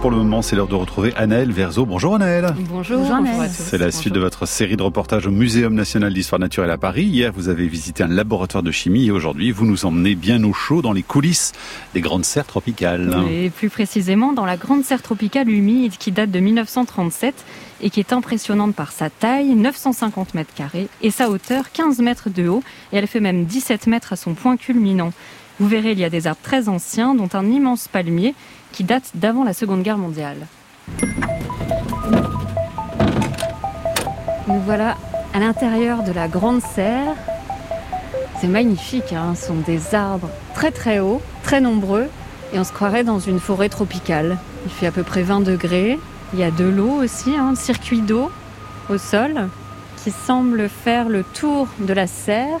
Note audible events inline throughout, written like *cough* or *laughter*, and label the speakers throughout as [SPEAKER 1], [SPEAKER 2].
[SPEAKER 1] Pour le moment, c'est l'heure de retrouver Anaëlle Verzo. Bonjour Anaëlle.
[SPEAKER 2] Bonjour, Bonjour
[SPEAKER 1] C'est la suite de votre série de reportages au Muséum national d'histoire naturelle à Paris. Hier, vous avez visité un laboratoire de chimie et aujourd'hui, vous nous emmenez bien au chaud dans les coulisses des grandes serres tropicales.
[SPEAKER 2] Et plus précisément dans la grande serre tropicale humide qui date de 1937 et qui est impressionnante par sa taille, 950 mètres carrés, et sa hauteur, 15 mètres de haut, et elle fait même 17 mètres à son point culminant. Vous verrez, il y a des arbres très anciens, dont un immense palmier qui date d'avant la Seconde Guerre mondiale. Nous voilà à l'intérieur de la Grande Serre. C'est magnifique, hein ce sont des arbres très très hauts, très nombreux, et on se croirait dans une forêt tropicale. Il fait à peu près 20 degrés, il y a de l'eau aussi, un circuit d'eau au sol qui semble faire le tour de la serre.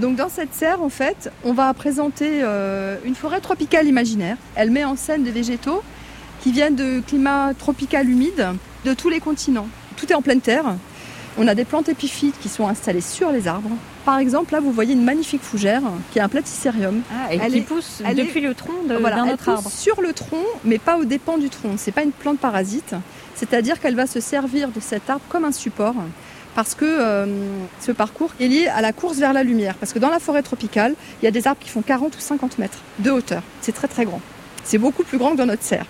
[SPEAKER 3] Donc dans cette serre, en fait, on va présenter euh, une forêt tropicale imaginaire. Elle met en scène des végétaux qui viennent de climats tropical humides de tous les continents. Tout est en pleine terre. On a des plantes épiphytes qui sont installées sur les arbres. Par exemple, là, vous voyez une magnifique fougère qui est un platycérium.
[SPEAKER 2] Ah, et elle qui pousse depuis le tronc d'un autre arbre.
[SPEAKER 3] Sur le tronc, mais pas au dépens du tronc. C'est pas une plante parasite. C'est-à-dire qu'elle va se servir de cet arbre comme un support parce que euh, ce parcours est lié à la course vers la lumière. Parce que dans la forêt tropicale, il y a des arbres qui font 40 ou 50 mètres de hauteur. C'est très très grand. C'est beaucoup plus grand que dans notre serre.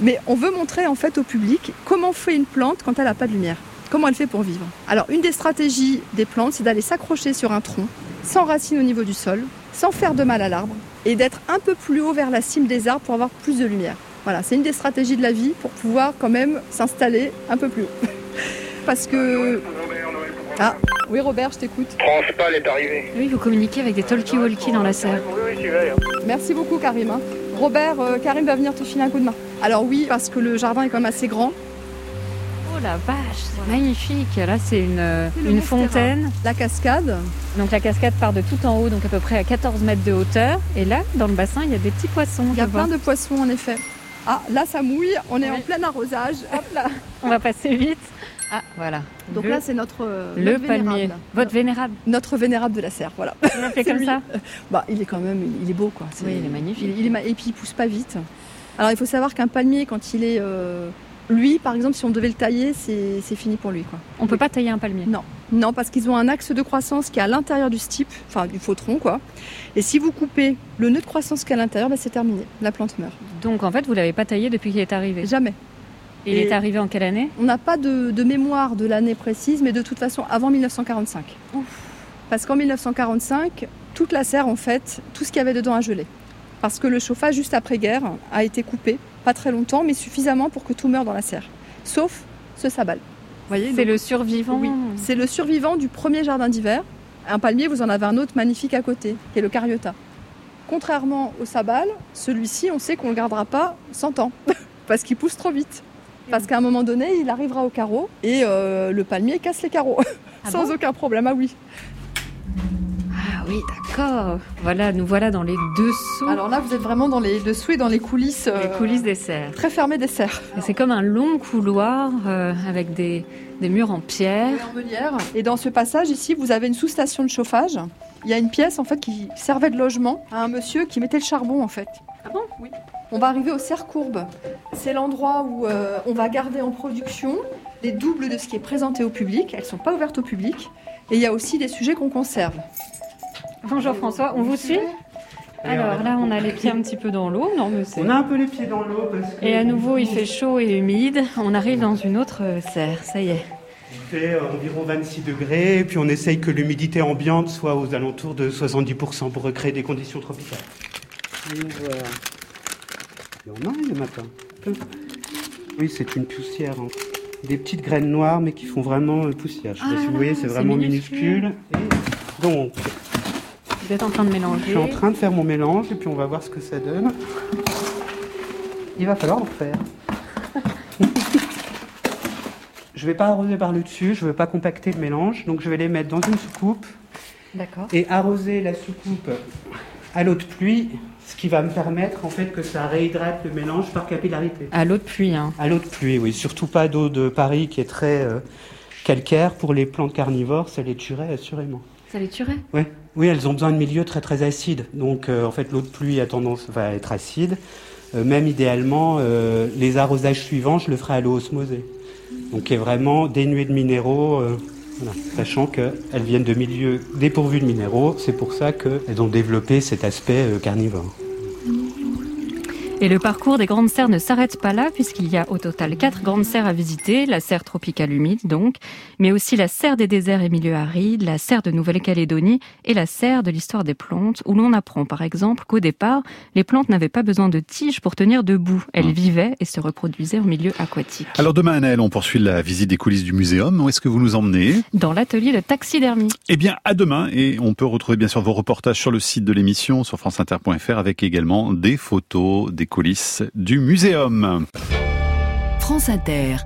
[SPEAKER 3] Mais on veut montrer en fait au public comment fait une plante quand elle n'a pas de lumière. Comment elle fait pour vivre Alors une des stratégies des plantes, c'est d'aller s'accrocher sur un tronc, sans racines au niveau du sol, sans faire de mal à l'arbre, et d'être un peu plus haut vers la cime des arbres pour avoir plus de lumière. Voilà, c'est une des stratégies de la vie pour pouvoir quand même s'installer un peu plus haut. *laughs* Parce que... Ah, oui Robert, je t'écoute.
[SPEAKER 4] Transpal est arrivé.
[SPEAKER 2] Oui, vous communiquez avec des talkie-walkie dans la serre.
[SPEAKER 4] Oui, oui, vrai.
[SPEAKER 3] Merci beaucoup Karim. Hein. Robert, euh, Karim va venir te filer un coup de main. Alors oui, parce que le jardin est quand même assez grand.
[SPEAKER 2] Oh la vache, c'est magnifique. Là, c'est une, une fontaine.
[SPEAKER 3] La cascade.
[SPEAKER 2] Donc la cascade part de tout en haut, donc à peu près à 14 mètres de hauteur. Et là, dans le bassin, il y a des petits poissons.
[SPEAKER 3] Il y a plein de poissons en effet. Ah, là, ça mouille. On est en plein arrosage. Hop là.
[SPEAKER 2] On va passer vite. Ah, voilà.
[SPEAKER 3] Donc là, c'est notre,
[SPEAKER 2] le palmier. Votre vénérable.
[SPEAKER 3] Notre vénérable de la serre, voilà.
[SPEAKER 2] On l'a fait comme ça.
[SPEAKER 3] Bah, il est quand même, il est beau, quoi.
[SPEAKER 2] oui, il est magnifique.
[SPEAKER 3] Il, est, et puis il pousse pas vite. Alors il faut savoir qu'un palmier, quand il est, euh, lui, par exemple, si on devait le tailler, c'est fini pour lui, quoi.
[SPEAKER 2] On peut pas tailler un palmier.
[SPEAKER 3] Non, non, parce qu'ils ont un axe de croissance qui est à l'intérieur du stipe, enfin du faux tronc, quoi. Et si vous coupez le nœud de croissance qui est à l'intérieur, bah, c'est terminé. La plante meurt.
[SPEAKER 2] Donc en fait, vous l'avez pas taillé depuis qu'il est arrivé.
[SPEAKER 3] Jamais.
[SPEAKER 2] Et il est arrivé en quelle année
[SPEAKER 3] On n'a pas de, de, mémoire de l'année précise, mais de toute façon avant 1945.
[SPEAKER 2] Ouf.
[SPEAKER 3] Parce qu'en 1945, toute la serre, en fait, tout ce qu'il y avait dedans a gelé. Parce que le chauffage juste après-guerre a été coupé, pas très longtemps, mais suffisamment pour que tout meure dans la serre. Sauf ce sabal.
[SPEAKER 2] C'est le survivant
[SPEAKER 3] Oui, c'est le survivant du premier jardin d'hiver. Un palmier, vous en avez un autre magnifique à côté, qui est le cariota. Contrairement au sabal, celui-ci, on sait qu'on ne le gardera pas 100 ans, *laughs* parce qu'il pousse trop vite. Parce qu'à un moment donné, il arrivera au carreau et euh, le palmier casse les carreaux.
[SPEAKER 2] Ah
[SPEAKER 3] Sans
[SPEAKER 2] bon
[SPEAKER 3] aucun problème, ah oui.
[SPEAKER 2] Ah oui, d'accord. Voilà, nous voilà dans les dessous.
[SPEAKER 3] Alors là, vous êtes vraiment dans les dessous et dans les coulisses. euh,
[SPEAKER 2] les coulisses des serres.
[SPEAKER 3] Très fermées des serres.
[SPEAKER 2] C'est comme un long couloir euh, avec des, des murs en pierre.
[SPEAKER 3] Et dans ce passage ici, vous avez une sous-station de chauffage. Il y a une pièce en fait qui servait de logement à un monsieur qui mettait le charbon en fait.
[SPEAKER 2] Ah bon?
[SPEAKER 3] Oui. On va arriver aux serres courbes. C'est l'endroit où euh, on va garder en production les doubles de ce qui est présenté au public. Elles ne sont pas ouvertes au public. Et il y a aussi des sujets qu'on conserve.
[SPEAKER 2] Bonjour François, on vous suit? Alors là, on a les pieds un petit peu dans l'eau. Non, mais
[SPEAKER 5] On a un peu les pieds dans l'eau parce que
[SPEAKER 2] Et à nouveau, il fait chaud et humide. On arrive dans une autre euh, serre. Ça y est.
[SPEAKER 5] il fait euh, environ 26 degrés, et puis on essaye que l'humidité ambiante soit aux alentours de 70% pour recréer des conditions tropicales. Il y en a le matin. Oui, c'est une poussière. hein. Des petites graines noires, mais qui font vraiment poussière. Je sais
[SPEAKER 2] Ah
[SPEAKER 5] pas si
[SPEAKER 2] là
[SPEAKER 5] vous voyez, c'est vraiment
[SPEAKER 2] minuscule.
[SPEAKER 5] minuscule. Et donc,
[SPEAKER 2] Vous êtes en train de
[SPEAKER 5] je
[SPEAKER 2] mélanger.
[SPEAKER 5] suis en train de faire mon mélange, et puis on va voir ce que ça donne. Il va falloir en faire. *laughs* Je vais pas arroser par le dessus, je veux pas compacter le mélange, donc je vais les mettre dans une soucoupe
[SPEAKER 2] D'accord.
[SPEAKER 5] et arroser la soucoupe à l'eau de pluie, ce qui va me permettre en fait que ça réhydrate le mélange par capillarité.
[SPEAKER 2] À l'eau de pluie. Hein.
[SPEAKER 5] À l'eau de pluie, oui, surtout pas d'eau de Paris qui est très euh, calcaire pour les plantes carnivores, ça les tuerait assurément.
[SPEAKER 2] Ça les tuerait?
[SPEAKER 5] Ouais. Oui, elles ont besoin de milieux très très acides. Donc euh, en fait l'eau de pluie a tendance à être acide. Euh, même idéalement, les arrosages suivants, je le ferai à l'eau osmosée. Donc qui est vraiment dénué de minéraux, sachant qu'elles viennent de milieux dépourvus de minéraux. C'est pour ça qu'elles ont développé cet aspect carnivore.
[SPEAKER 2] Et le parcours des grandes serres ne s'arrête pas là, puisqu'il y a au total quatre grandes serres à visiter. La serre tropicale humide, donc, mais aussi la serre des déserts et milieux arides, la serre de Nouvelle-Calédonie et la serre de l'histoire des plantes, où l'on apprend par exemple qu'au départ, les plantes n'avaient pas besoin de tiges pour tenir debout. Elles mmh. vivaient et se reproduisaient en milieu aquatique.
[SPEAKER 1] Alors demain, Annelle, on poursuit la visite des coulisses du muséum. Où est-ce que vous nous emmenez?
[SPEAKER 2] Dans l'atelier de taxidermie.
[SPEAKER 1] Eh bien, à demain. Et on peut retrouver bien sûr vos reportages sur le site de l'émission, sur franceinter.fr, avec également des photos, des coulisses du muséum. France Inter.